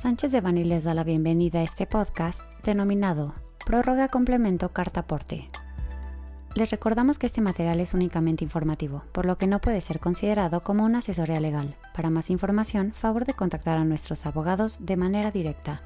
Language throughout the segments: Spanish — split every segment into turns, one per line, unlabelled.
Sánchez de Bani les da la bienvenida a este podcast denominado Prórroga Complemento Carta Aporte. Les recordamos que este material es únicamente informativo, por lo que no puede ser considerado como una asesoría legal. Para más información, favor de contactar a nuestros abogados de manera directa.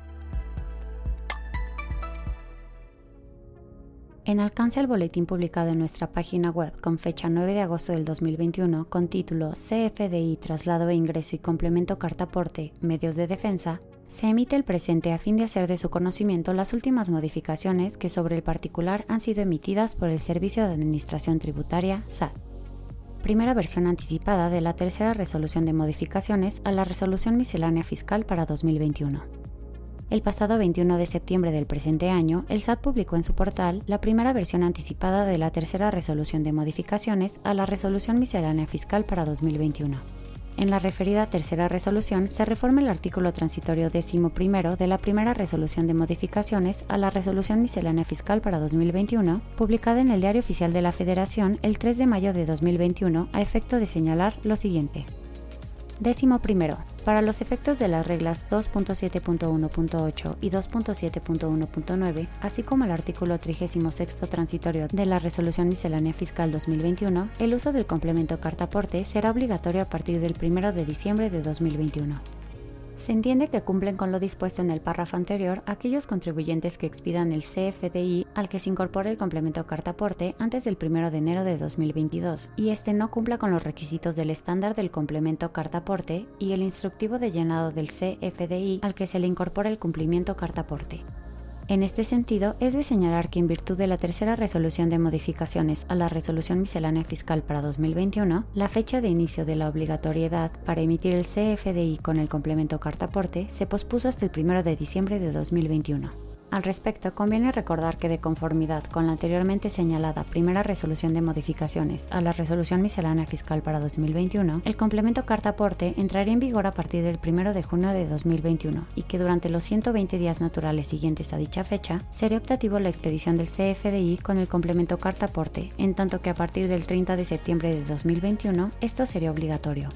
En alcance al boletín publicado en nuestra página web con fecha 9 de agosto del 2021 con título CFDI Traslado e Ingreso y Complemento Carta Aporte Medios de Defensa, se emite el presente a fin de hacer de su conocimiento las últimas modificaciones que sobre el particular han sido emitidas por el Servicio de Administración Tributaria SAT. Primera versión anticipada de la tercera resolución de modificaciones a la resolución miscelánea fiscal para 2021. El pasado 21 de septiembre del presente año, el SAT publicó en su portal la primera versión anticipada de la tercera resolución de modificaciones a la resolución miscelánea fiscal para 2021. En la referida tercera resolución se reforma el artículo transitorio décimo primero de la primera resolución de modificaciones a la resolución miscelánea fiscal para 2021, publicada en el Diario Oficial de la Federación el 3 de mayo de 2021, a efecto de señalar lo siguiente. Décimo primero. Para los efectos de las reglas 2.7.1.8 y 2.7.1.9, así como el artículo 36 transitorio de la Resolución Miscelánea Fiscal 2021, el uso del complemento carta aporte será obligatorio a partir del 1 de diciembre de 2021. Se entiende que cumplen con lo dispuesto en el párrafo anterior aquellos contribuyentes que expidan el CFDI al que se incorpore el complemento carta aporte antes del 1 de enero de 2022 y este no cumpla con los requisitos del estándar del complemento carta aporte y el instructivo de llenado del CFDI al que se le incorpora el cumplimiento carta aporte. En este sentido, es de señalar que en virtud de la tercera resolución de modificaciones a la resolución miscelánea fiscal para 2021, la fecha de inicio de la obligatoriedad para emitir el CFDI con el complemento carta aporte se pospuso hasta el 1 de diciembre de 2021. Al respecto, conviene recordar que de conformidad con la anteriormente señalada primera resolución de modificaciones a la resolución miscelánea fiscal para 2021, el complemento carta aporte entraría en vigor a partir del 1 de junio de 2021 y que durante los 120 días naturales siguientes a dicha fecha sería optativo la expedición del CFDI con el complemento carta aporte, en tanto que a partir del 30 de septiembre de 2021 esto sería obligatorio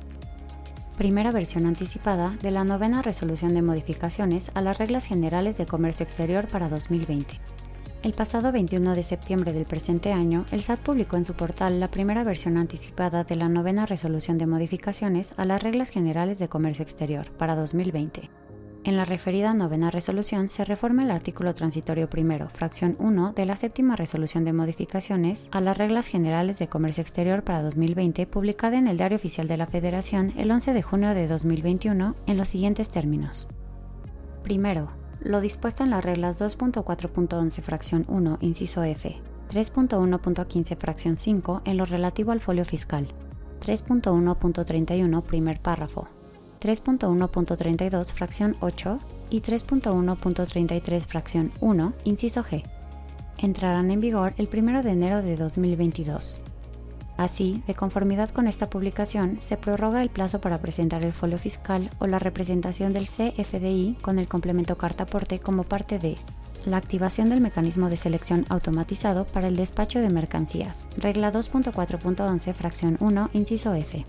primera versión anticipada de la novena resolución de modificaciones a las reglas generales de comercio exterior para 2020. El pasado 21 de septiembre del presente año, el SAT publicó en su portal la primera versión anticipada de la novena resolución de modificaciones a las reglas generales de comercio exterior para 2020 en la referida novena resolución se reforma el artículo transitorio primero, fracción 1 de la séptima resolución de modificaciones a las reglas generales de comercio exterior para 2020, publicada en el Diario Oficial de la Federación el 11 de junio de 2021, en los siguientes términos. Primero, lo dispuesto en las reglas 2.4.11 fracción 1, inciso F, 3.1.15 fracción 5 en lo relativo al folio fiscal, 3.1.31 primer párrafo, 3.1.32 fracción 8 y 3.1.33 fracción 1, inciso G. Entrarán en vigor el 1 de enero de 2022. Así, de conformidad con esta publicación, se prorroga el plazo para presentar el folio fiscal o la representación del CFDI con el complemento carta aporte como parte de la activación del mecanismo de selección automatizado para el despacho de mercancías, regla 2.4.11, fracción 1, inciso F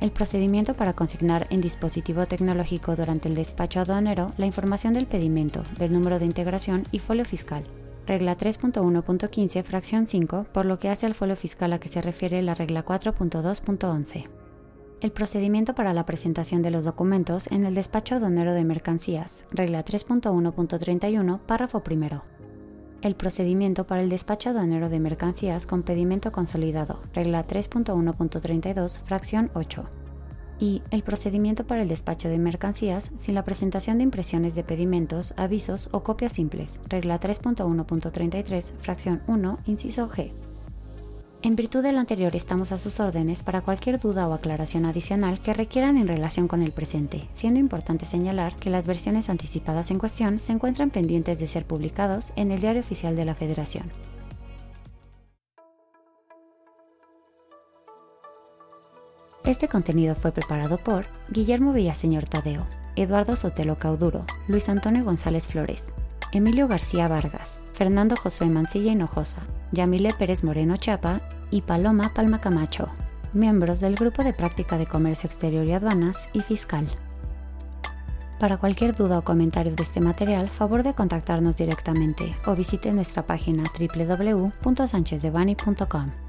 el procedimiento para consignar en dispositivo tecnológico durante el despacho aduanero la información del pedimento, del número de integración y folio fiscal. Regla 3.1.15, fracción 5, por lo que hace al folio fiscal a que se refiere la regla 4.2.11. El procedimiento para la presentación de los documentos en el despacho aduanero de mercancías, regla 3.1.31, párrafo primero el procedimiento para el despacho aduanero de mercancías con pedimento consolidado, regla 3.1.32, fracción 8. Y el procedimiento para el despacho de mercancías sin la presentación de impresiones de pedimentos, avisos o copias simples, regla 3.1.33, fracción 1, inciso G. En virtud de lo anterior estamos a sus órdenes para cualquier duda o aclaración adicional que requieran en relación con el presente, siendo importante señalar que las versiones anticipadas en cuestión se encuentran pendientes de ser publicados en el Diario Oficial de la Federación. Este contenido fue preparado por Guillermo Villaseñor Tadeo, Eduardo Sotelo Cauduro, Luis Antonio González Flores, Emilio García Vargas, Fernando Josué Mancilla Hinojosa, Yamile Pérez Moreno Chapa y Paloma Palma Camacho, miembros del Grupo de Práctica de Comercio Exterior y Aduanas y Fiscal. Para cualquier duda o comentario de este material, favor de contactarnos directamente o visite nuestra página www.sanchezdevani.com.